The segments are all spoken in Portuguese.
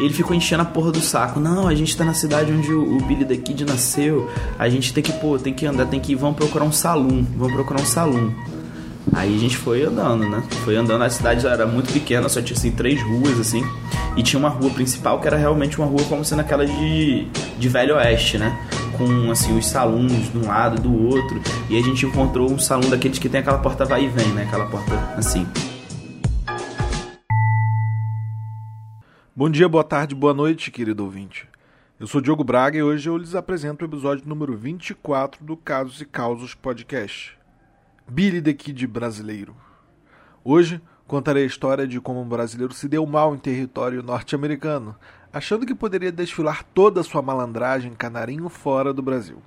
Ele ficou enchendo a porra do saco. Não, a gente tá na cidade onde o, Billy the Kid nasceu. A gente tem que, pô, tem que andar, tem que ir, vamos procurar um salão. Vamos procurar um salão. Aí a gente foi andando, né? Foi andando, a cidade era muito pequena, só tinha assim três ruas assim. E tinha uma rua principal que era realmente uma rua como sendo aquela de, de Velho Oeste, né? Com assim os salões de um lado do outro. E a gente encontrou um salão daqueles que tem aquela porta vai e vem, né? Aquela porta assim. Bom dia, boa tarde, boa noite, querido ouvinte. Eu sou Diogo Braga e hoje eu lhes apresento o episódio número 24 do Casos e Causos Podcast. Billy the Kid brasileiro. Hoje contarei a história de como um brasileiro se deu mal em território norte-americano, achando que poderia desfilar toda a sua malandragem canarinho fora do Brasil.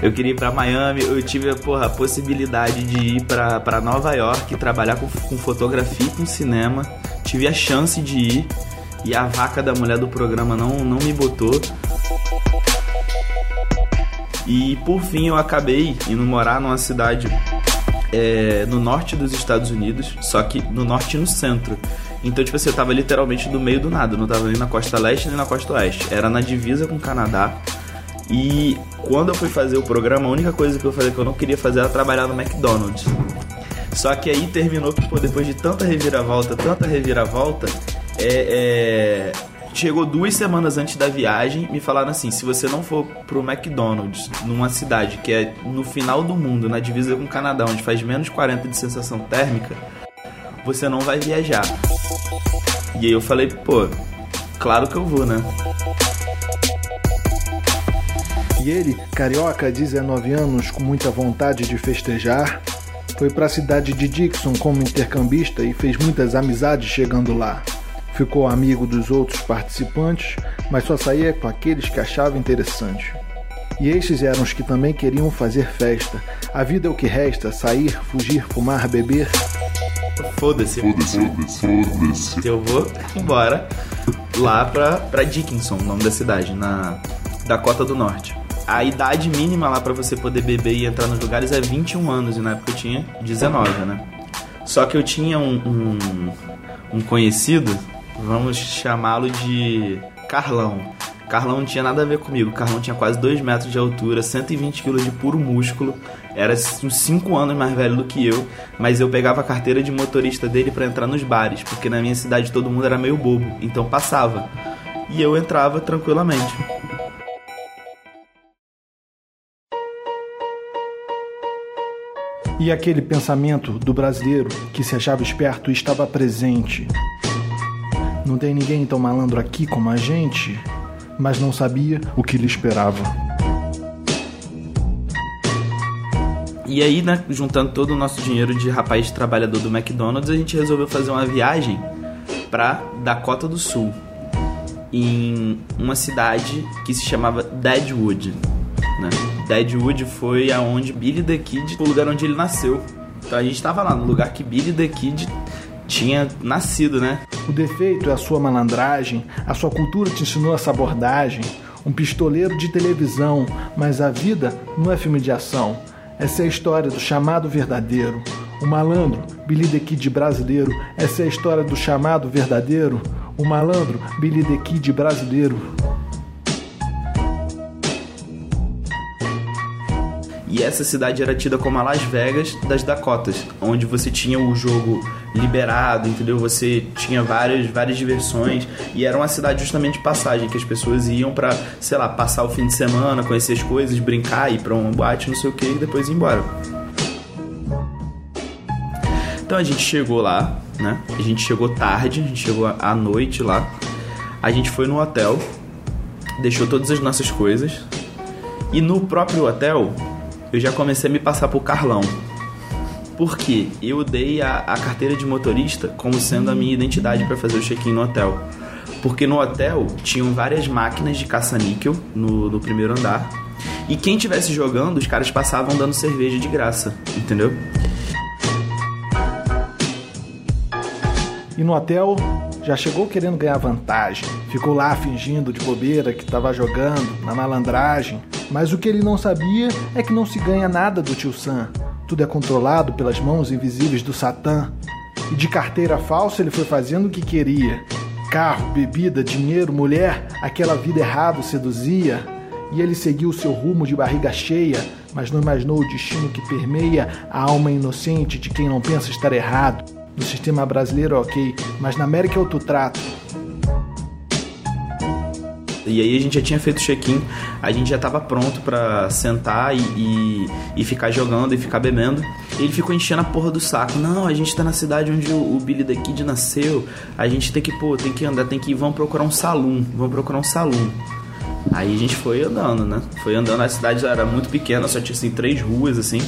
Eu queria ir pra Miami, eu tive porra, a possibilidade de ir pra, pra Nova York trabalhar com, com fotografia e com cinema. Tive a chance de ir e a vaca da mulher do programa não, não me botou. E por fim eu acabei indo morar numa cidade é, no norte dos Estados Unidos, só que no norte e no centro. Então, tipo assim, eu tava literalmente do meio do nada, não tava nem na costa leste nem na costa oeste. Era na divisa com o Canadá. E quando eu fui fazer o programa, a única coisa que eu falei que eu não queria fazer era trabalhar no McDonald's. Só que aí terminou que, pô, depois de tanta reviravolta, tanta reviravolta, é, é, chegou duas semanas antes da viagem, me falaram assim: se você não for pro McDonald's, numa cidade que é no final do mundo, na divisa com o Canadá, onde faz menos 40 de sensação térmica, você não vai viajar. E aí eu falei: pô, claro que eu vou, né? E ele, carioca, 19 anos, com muita vontade de festejar, foi para a cidade de Dixon como intercambista e fez muitas amizades chegando lá. Ficou amigo dos outros participantes, mas só saía com aqueles que achava interessante. E estes eram os que também queriam fazer festa. A vida é o que resta: sair, fugir, fumar, beber. Foda-se. Foda-se, foda-se. Eu vou embora lá pra, pra Dickinson, o nome da cidade, na Dakota do Norte a idade mínima lá para você poder beber e entrar nos lugares é 21 anos, e na época eu tinha 19, né? Só que eu tinha um, um, um conhecido, vamos chamá-lo de Carlão. Carlão não tinha nada a ver comigo. Carlão tinha quase 2 metros de altura, 120 quilos de puro músculo. Era uns 5 anos mais velho do que eu. Mas eu pegava a carteira de motorista dele para entrar nos bares, porque na minha cidade todo mundo era meio bobo. Então passava. E eu entrava tranquilamente. E aquele pensamento do brasileiro que se achava esperto estava presente. Não tem ninguém tão malandro aqui como a gente, mas não sabia o que lhe esperava. E aí, né, juntando todo o nosso dinheiro de rapaz trabalhador do McDonald's, a gente resolveu fazer uma viagem para Dakota do Sul, em uma cidade que se chamava Deadwood, né? Deadwood foi aonde Billy the Kid, o lugar onde ele nasceu. Então a gente tava lá no lugar que Billy the Kid tinha nascido, né? O defeito é a sua malandragem, a sua cultura te ensinou essa abordagem. Um pistoleiro de televisão, mas a vida não é filme de ação. Essa é a história do chamado verdadeiro. O malandro, Billy the Kid brasileiro. Essa é a história do chamado verdadeiro. O malandro, Billy the Kid brasileiro. E essa cidade era tida como a Las Vegas das Dakotas, onde você tinha o jogo liberado, entendeu? Você tinha várias, várias diversões e era uma cidade justamente de passagem que as pessoas iam para, sei lá, passar o fim de semana, conhecer as coisas, brincar, ir para uma boate, não sei o que, e depois ir embora. Então a gente chegou lá, né? A gente chegou tarde, a gente chegou à noite lá. A gente foi no hotel, deixou todas as nossas coisas. E no próprio hotel, eu já comecei a me passar por Carlão. Porque eu dei a, a carteira de motorista como sendo a minha identidade para fazer o check-in no hotel. Porque no hotel tinham várias máquinas de caça-níquel no, no primeiro andar. E quem tivesse jogando, os caras passavam dando cerveja de graça, entendeu? E no hotel já chegou querendo ganhar vantagem. Ficou lá fingindo de bobeira que estava jogando, na malandragem. Mas o que ele não sabia é que não se ganha nada do tio Sam. Tudo é controlado pelas mãos invisíveis do Satã. E de carteira falsa ele foi fazendo o que queria. Carro, bebida, dinheiro, mulher, aquela vida errada seduzia. E ele seguiu seu rumo de barriga cheia, mas não imaginou o destino que permeia a alma inocente de quem não pensa estar errado. No sistema brasileiro, ok, mas na América é outro trato. E aí a gente já tinha feito o check-in, a gente já estava pronto para sentar e, e, e, ficar jogando e ficar bebendo. E ele ficou enchendo a porra do saco. Não, a gente tá na cidade onde o, o Billy the Kid nasceu. A gente tem que, pô, tem que andar, tem que ir, vamos procurar um salão, vamos procurar um salão. Aí a gente foi andando, né? Foi andando, a cidade era muito pequena, só tinha assim três ruas assim.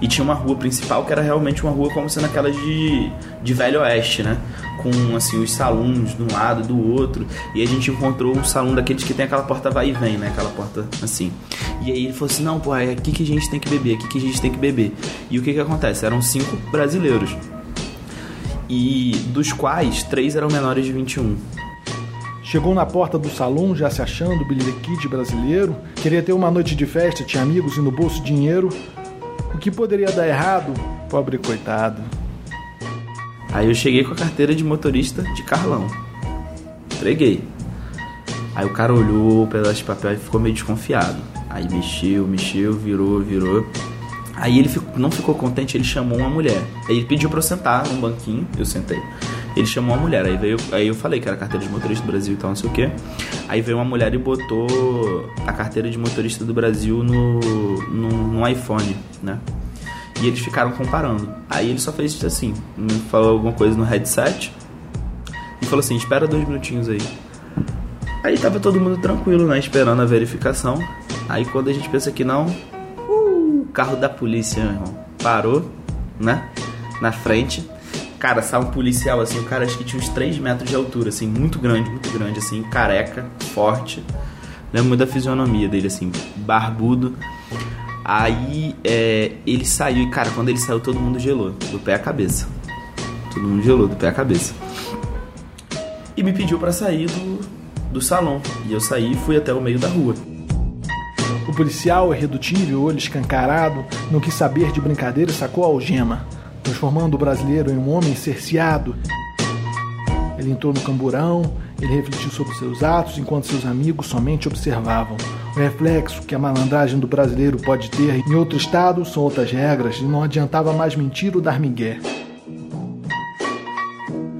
E tinha uma rua principal que era realmente uma rua como sendo aquela de, de Velho Oeste, né? Com assim os salões de um lado do outro. E a gente encontrou um salão daqueles que tem aquela porta vai e vem, né? Aquela porta assim. E aí ele falou assim: não, pô, é aqui que a gente tem que beber, aqui que a gente tem que beber. E o que que acontece? Eram cinco brasileiros. E dos quais três eram menores de 21. Chegou na porta do salão já se achando Billy the Kid brasileiro, queria ter uma noite de festa, tinha amigos e no bolso dinheiro. O que poderia dar errado? Pobre coitado. Aí eu cheguei com a carteira de motorista de Carlão. Entreguei. Aí o cara olhou pelas papel e ficou meio desconfiado. Aí mexeu, mexeu, virou, virou. Aí ele não ficou contente, ele chamou uma mulher. Aí ele pediu pra eu sentar num banquinho, eu sentei. Ele chamou uma mulher, aí veio, aí eu falei que era carteira de motorista do Brasil e tal, não sei o que. Aí veio uma mulher e botou a carteira de motorista do Brasil no, no, no iPhone, né? E eles ficaram comparando. Aí ele só fez assim, falou alguma coisa no headset e falou assim: espera dois minutinhos aí. Aí tava todo mundo tranquilo, né? Esperando a verificação. Aí quando a gente pensa que não, uh, carro da polícia, meu irmão, parou, né? Na frente. Cara, sai um policial assim, o cara acho que tinha uns 3 metros de altura, assim, muito grande, muito grande, assim, careca, forte. Lembro muito da fisionomia dele, assim, barbudo. Aí é, ele saiu e, cara, quando ele saiu, todo mundo gelou, do pé à cabeça. Todo mundo gelou, do pé à cabeça. E me pediu para sair do, do salão. E eu saí e fui até o meio da rua. O policial, irredutível, olho escancarado, não quis saber de brincadeira sacou a algema transformando o brasileiro em um homem cerceado. Ele entrou no camburão, ele refletiu sobre seus atos enquanto seus amigos somente observavam. O reflexo que a malandragem do brasileiro pode ter em outro estado são outras regras e não adiantava mais mentir ou dar migué.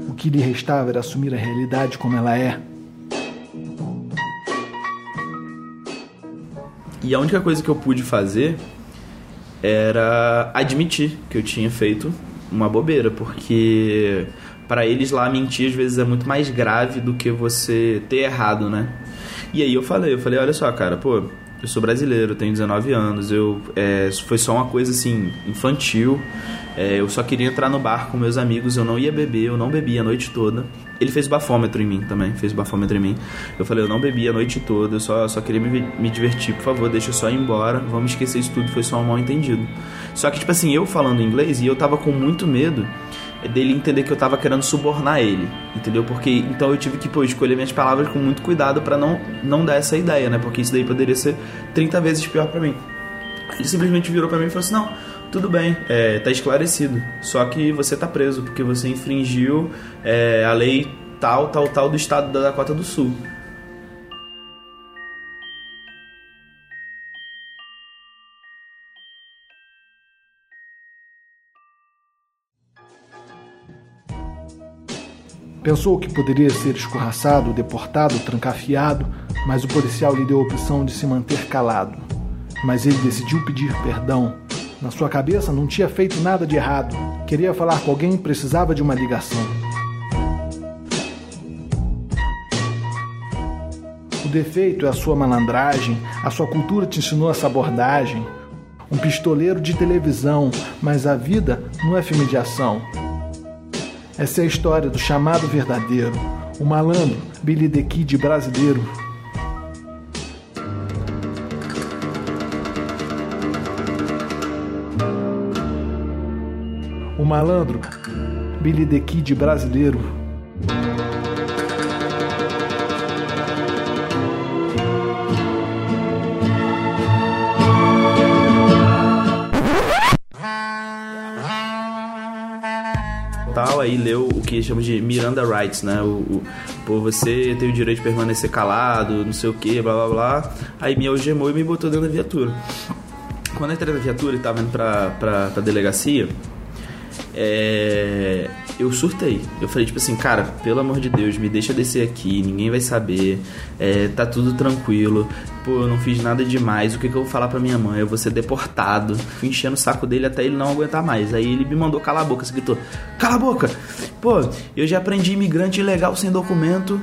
O que lhe restava era assumir a realidade como ela é. E a única coisa que eu pude fazer era admitir que eu tinha feito uma bobeira, porque para eles lá mentir às vezes é muito mais grave do que você ter errado, né? E aí eu falei, eu falei, olha só, cara, pô, eu sou brasileiro, tenho 19 anos, eu é, foi só uma coisa assim infantil. É, eu só queria entrar no bar com meus amigos, eu não ia beber, eu não bebi a noite toda. Ele fez bafômetro em mim também, fez bafômetro em mim. Eu falei, eu não bebi a noite toda, eu só, só queria me, me divertir, por favor, deixa eu só ir embora, vamos esquecer isso tudo, foi só um mal entendido. Só que, tipo assim, eu falando inglês e eu tava com muito medo dele entender que eu tava querendo subornar ele, entendeu? Porque então eu tive que pô, escolher minhas palavras com muito cuidado para não não dar essa ideia, né? Porque isso daí poderia ser 30 vezes pior para mim. Ele simplesmente virou para mim e falou assim: "Não, tudo bem, é, tá esclarecido. Só que você tá preso porque você infringiu é, a lei tal, tal, tal do estado da Dakota do Sul. Pensou que poderia ser escorraçado, deportado, trancafiado, mas o policial lhe deu a opção de se manter calado. Mas ele decidiu pedir perdão na sua cabeça não tinha feito nada de errado. Queria falar com alguém, precisava de uma ligação. O defeito é a sua malandragem, a sua cultura te ensinou essa abordagem. Um pistoleiro de televisão, mas a vida não é filme de ação. Essa é a história do chamado verdadeiro, o malandro, Billy the Kid brasileiro, malandro. Billy the Kid brasileiro. Tal aí leu o que chama de Miranda Rights, né? O, o por você tem o direito de permanecer calado, não sei o que, blá blá blá. Aí me algemou e me botou dentro da viatura. Quando eu entrei na viatura e tava indo pra, pra, pra delegacia, é, eu surtei. Eu falei, tipo assim, cara, pelo amor de Deus, me deixa descer aqui, ninguém vai saber, é, tá tudo tranquilo, pô, eu não fiz nada demais, o que, que eu vou falar pra minha mãe? Eu vou ser deportado. Fui enchendo o saco dele até ele não aguentar mais. Aí ele me mandou calar a boca, você gritou, cala a boca! Pô, eu já aprendi imigrante ilegal sem documento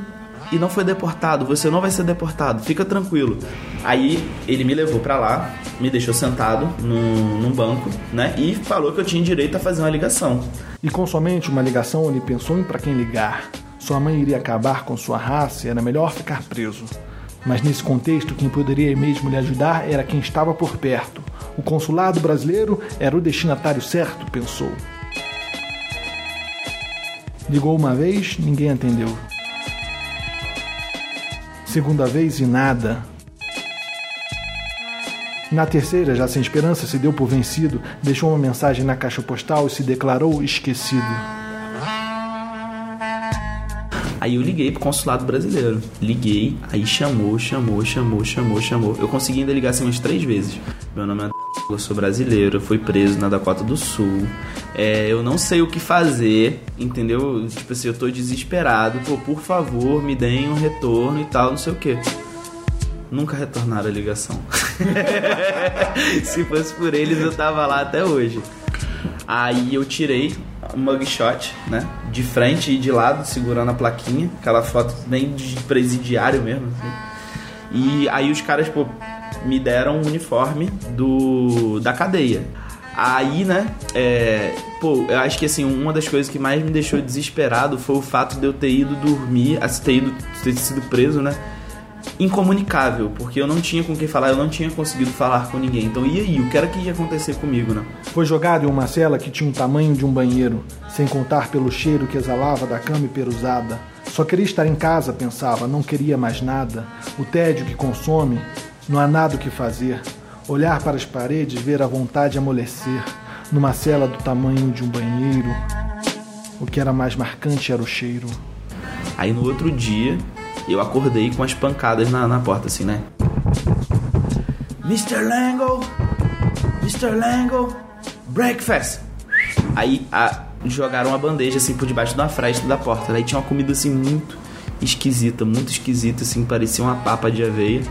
e não foi deportado, você não vai ser deportado, fica tranquilo. Aí ele me levou para lá, me deixou sentado num, num, banco, né? E falou que eu tinha direito a fazer uma ligação. E com somente uma ligação, ele pensou em para quem ligar. Sua mãe iria acabar com sua raça e era melhor ficar preso. Mas nesse contexto, quem poderia mesmo lhe ajudar era quem estava por perto. O consulado brasileiro era o destinatário certo, pensou. Ligou uma vez, ninguém atendeu. Segunda vez e nada. Na terceira, já sem esperança, se deu por vencido, deixou uma mensagem na caixa postal e se declarou esquecido. Aí eu liguei pro consulado brasileiro. Liguei, aí chamou, chamou, chamou, chamou, chamou. Eu consegui ainda ligar assim umas três vezes. Meu nome é eu sou brasileiro, eu fui preso na Dakota do Sul. É, eu não sei o que fazer, entendeu? Tipo assim, eu tô desesperado. Pô, por favor, me deem um retorno e tal, não sei o que. Nunca retornaram a ligação. Se fosse por eles, eu tava lá até hoje. Aí eu tirei um mugshot, né? De frente e de lado, segurando a plaquinha. Aquela foto bem de presidiário mesmo, assim. E aí os caras, pô, me deram um uniforme do da cadeia. Aí, né, é, pô, eu acho que assim, uma das coisas que mais me deixou desesperado foi o fato de eu ter ido dormir, ter, ido, ter sido preso, né, incomunicável, porque eu não tinha com quem falar, eu não tinha conseguido falar com ninguém. Então, e aí, o que era que ia acontecer comigo, né? Foi jogado em uma cela que tinha o tamanho de um banheiro, sem contar pelo cheiro que exalava da cama perusada. Só queria estar em casa, pensava, não queria mais nada. O tédio que consome, não há nada o que fazer. Olhar para as paredes, ver a vontade amolecer. Numa cela do tamanho de um banheiro. O que era mais marcante era o cheiro. Aí no outro dia, eu acordei com as pancadas na, na porta, assim, né? Mr. Langle! Mr. Langle! Breakfast! Aí a, jogaram uma bandeja assim por debaixo da fresta da porta. Aí tinha uma comida assim muito esquisita, muito esquisita, assim, parecia uma papa de aveia.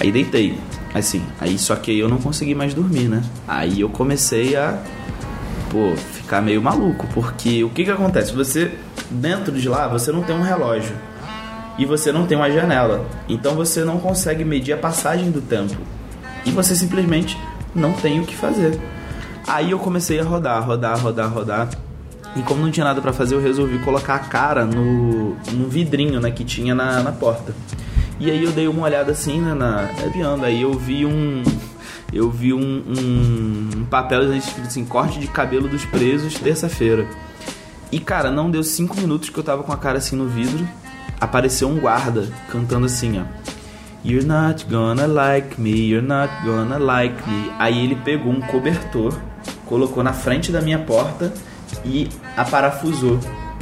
Aí deitei, assim, aí só que eu não consegui mais dormir, né? Aí eu comecei a, pô, ficar meio maluco, porque o que que acontece? Você, dentro de lá, você não tem um relógio e você não tem uma janela, então você não consegue medir a passagem do tempo e você simplesmente não tem o que fazer. Aí eu comecei a rodar, rodar, rodar, rodar. E como não tinha nada para fazer, eu resolvi colocar a cara no, no vidrinho né, que tinha na, na porta. E aí eu dei uma olhada assim, né, na piando. Aí eu vi um eu vi um, um, um papel escrito assim, corte de cabelo dos presos, terça-feira. E cara, não deu cinco minutos que eu tava com a cara assim no vidro, apareceu um guarda cantando assim, ó. You're not gonna like me, you're not gonna like me. Aí ele pegou um cobertor, colocou na frente da minha porta e a parafusou,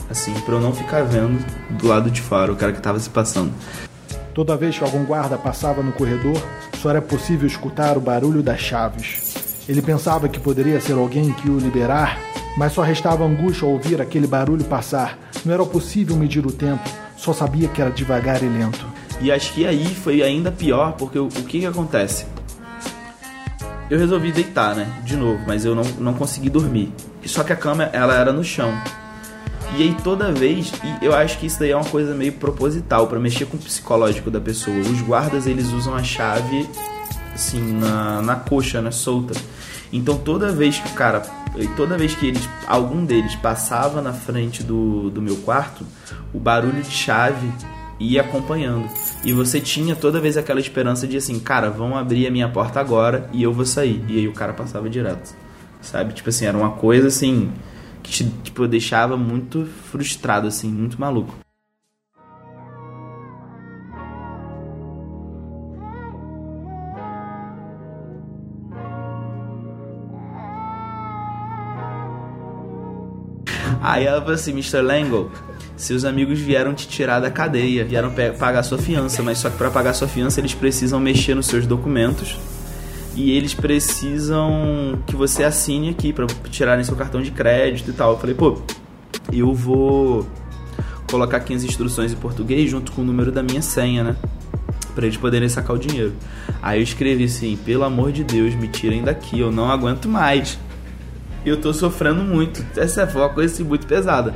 assim, pra eu não ficar vendo do lado de fora o cara que tava se passando. Toda vez que algum guarda passava no corredor, só era possível escutar o barulho das chaves. Ele pensava que poderia ser alguém que o liberar, mas só restava angústia ao ouvir aquele barulho passar. Não era possível medir o tempo, só sabia que era devagar e lento. E acho que aí foi ainda pior, porque o, o que, que acontece? Eu resolvi deitar, né? De novo, mas eu não, não consegui dormir. Só que a cama ela era no chão. E aí toda vez, e eu acho que isso daí é uma coisa meio proposital para mexer com o psicológico da pessoa. Os guardas eles usam a chave assim na, na coxa, né, solta. Então toda vez que o cara, toda vez que eles, algum deles passava na frente do, do meu quarto, o barulho de chave ia acompanhando. E você tinha toda vez aquela esperança de assim, cara, vão abrir a minha porta agora e eu vou sair. E aí o cara passava direto. Sabe? Tipo assim, era uma coisa assim que te, tipo, deixava muito frustrado, assim, muito maluco. Aí ela falou assim, Mr. Langle, seus amigos vieram te tirar da cadeia, vieram pagar sua fiança, mas só que para pagar sua fiança eles precisam mexer nos seus documentos e eles precisam que você assine aqui para tirarem seu cartão de crédito e tal. Eu falei, pô, eu vou colocar aqui as instruções em português junto com o número da minha senha, né? Pra eles poderem sacar o dinheiro. Aí eu escrevi assim: pelo amor de Deus, me tirem daqui, eu não aguento mais. Eu tô sofrendo muito. Essa foi uma coisa assim, muito pesada.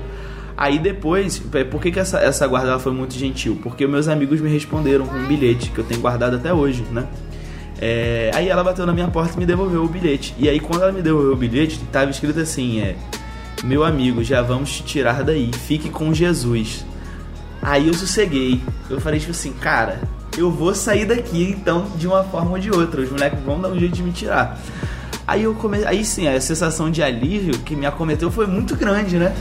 Aí depois, por que, que essa, essa guarda foi muito gentil? Porque meus amigos me responderam com um bilhete que eu tenho guardado até hoje, né? É, aí ela bateu na minha porta e me devolveu o bilhete. E aí quando ela me devolveu o bilhete, tava escrito assim, é... Meu amigo, já vamos te tirar daí. Fique com Jesus. Aí eu sosseguei. Eu falei tipo assim, cara, eu vou sair daqui então de uma forma ou de outra. Os moleques vão dar um jeito de me tirar. Aí eu comecei, aí sim, a sensação de alívio que me acometeu foi muito grande, né?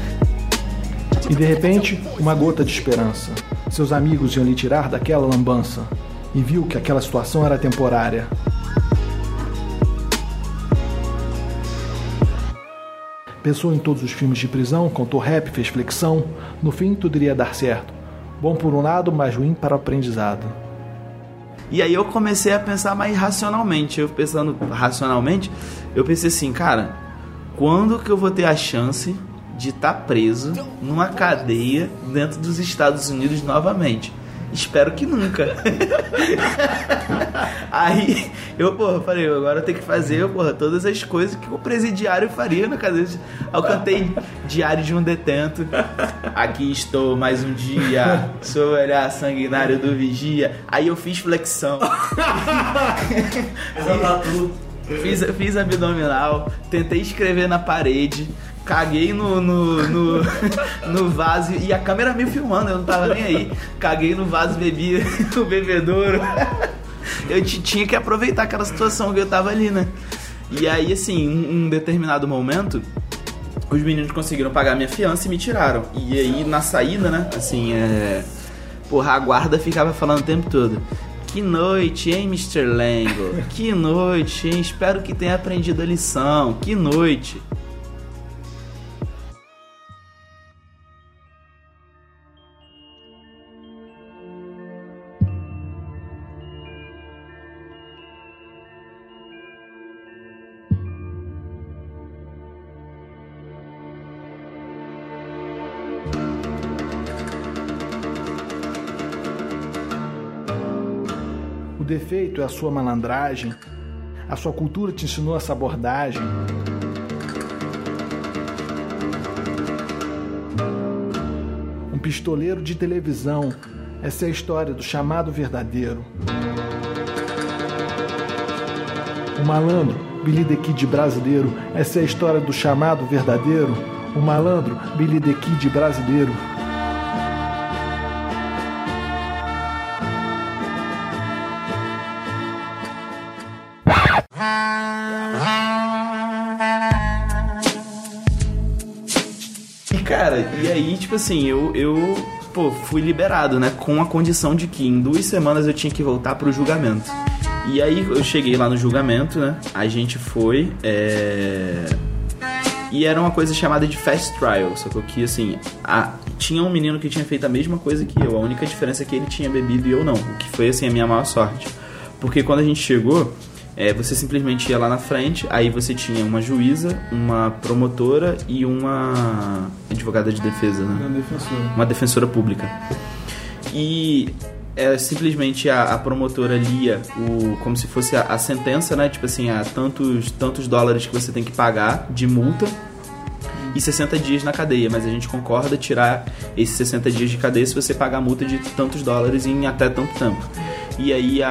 E de repente, uma gota de esperança. Seus amigos iam lhe tirar daquela lambança e viu que aquela situação era temporária. Pensou em todos os filmes de prisão, contou rap, fez flexão. No fim, tudo iria dar certo. Bom por um lado, mas ruim para o aprendizado. E aí eu comecei a pensar mais racionalmente. Eu pensando racionalmente, eu pensei assim, cara, quando que eu vou ter a chance de estar tá preso numa cadeia dentro dos Estados Unidos novamente? Espero que nunca. Aí eu, porra, falei, agora eu tenho que fazer, porra, todas as coisas que o presidiário faria na cadeia. Eu cantei Diário de um Detento. Aqui estou mais um dia, sou o olhar sanguinário do vigia. Aí eu fiz flexão. fiz, fiz abdominal, tentei escrever na parede caguei no, no, no, no, vaso e a câmera me filmando, eu não tava nem aí. Caguei no vaso, bebi o bebedouro. Eu tinha que aproveitar aquela situação que eu tava ali, né? E aí, assim, um determinado momento, os meninos conseguiram pagar minha fiança e me tiraram. E aí, na saída, né? Assim, é. Porra, a guarda ficava falando o tempo todo. Que noite, hein, Mr. Lango? Que noite, hein? Espero que tenha aprendido a lição. Que noite. Defeito é a sua malandragem. A sua cultura te ensinou essa abordagem. Um pistoleiro de televisão. Essa é a história do chamado verdadeiro. O malandro, Billy the Kid brasileiro. Essa é a história do chamado verdadeiro. O malandro, Billy the Kid brasileiro. Aí, tipo assim, eu, eu pô, fui liberado, né? Com a condição de que em duas semanas eu tinha que voltar pro julgamento. E aí eu cheguei lá no julgamento, né? A gente foi. É... E era uma coisa chamada de fast trial, só que assim, a... tinha um menino que tinha feito a mesma coisa que eu. A única diferença é que ele tinha bebido e eu não. O que foi assim a minha maior sorte. Porque quando a gente chegou, é, você simplesmente ia lá na frente, aí você tinha uma juíza, uma promotora e uma advogada de defesa, né? Uma defensora. Uma defensora pública. E é, simplesmente a, a, promotora lia o, como se fosse a, a, sentença, né? Tipo assim, a tantos, tantos dólares que você tem que pagar de multa e 60 dias na cadeia, mas a gente concorda tirar esses 60 dias de cadeia se você pagar a multa de tantos dólares em até tanto tempo. E aí a,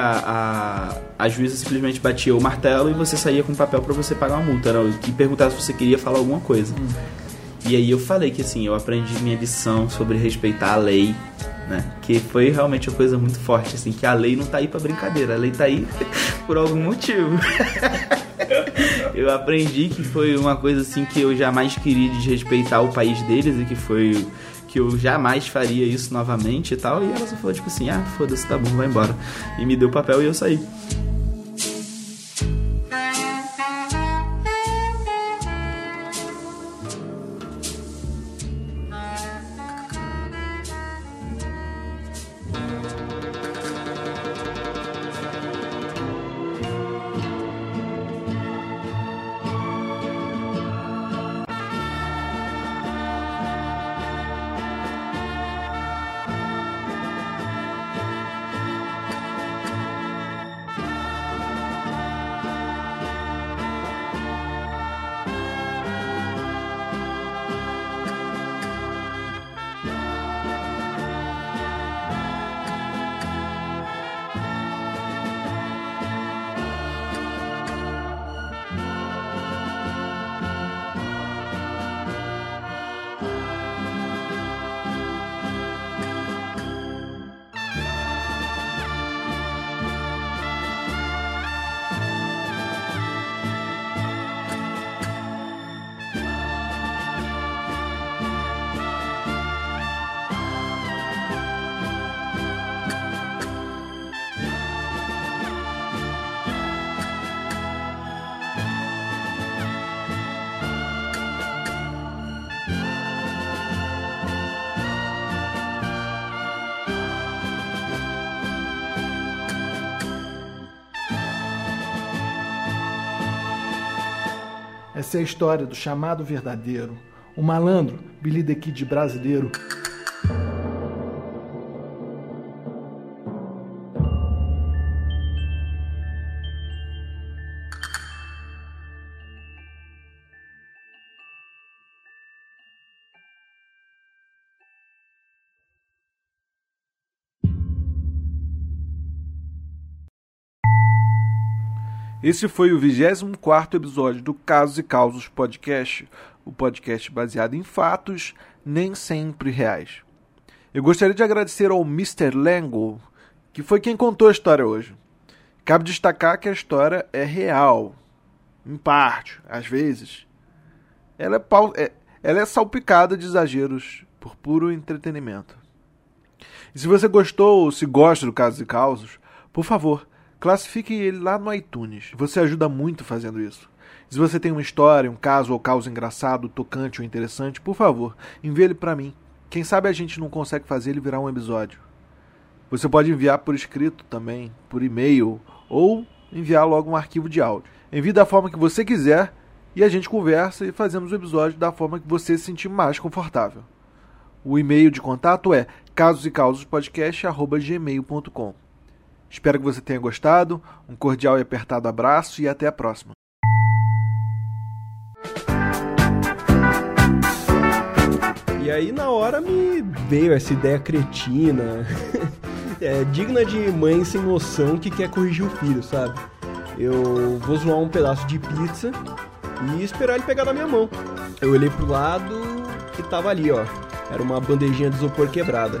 a, a juíza simplesmente batia o martelo e você saía com um papel para você pagar uma multa. Era, e perguntava se você queria falar alguma coisa. Hum. E aí eu falei que assim, eu aprendi minha lição sobre respeitar a lei, né? Que foi realmente uma coisa muito forte, assim, que a lei não tá aí para brincadeira, a lei tá aí por algum motivo. eu aprendi que foi uma coisa assim que eu jamais queria desrespeitar o país deles e que foi que eu jamais faria isso novamente e tal. E ela só falou, tipo assim, ah, foda-se, tá bom, vai embora. E me deu o papel e eu saí. Essa é a história do chamado verdadeiro, o malandro Billy the Kid brasileiro. Esse foi o 24 episódio do Casos e Causos Podcast, o podcast baseado em fatos, nem sempre reais. Eu gostaria de agradecer ao Mr. Langle, que foi quem contou a história hoje. Cabe destacar que a história é real, em parte, às vezes. Ela é, é, ela é salpicada de exageros por puro entretenimento. E se você gostou ou se gosta do Casos e Causos, por favor, classifique ele lá no iTunes. Você ajuda muito fazendo isso. Se você tem uma história, um caso ou causa engraçado, tocante ou interessante, por favor, envie ele para mim. Quem sabe a gente não consegue fazer ele virar um episódio. Você pode enviar por escrito também, por e-mail ou enviar logo um arquivo de áudio. Envie da forma que você quiser e a gente conversa e fazemos o episódio da forma que você se sentir mais confortável. O e-mail de contato é casosecausospodcast@gmail.com. Espero que você tenha gostado. Um cordial e apertado abraço e até a próxima. E aí na hora me veio essa ideia cretina, é, digna de mãe sem noção que quer corrigir o filho, sabe? Eu vou zoar um pedaço de pizza e esperar ele pegar na minha mão. Eu olhei pro lado e tava ali, ó. Era uma bandejinha de isopor quebrada.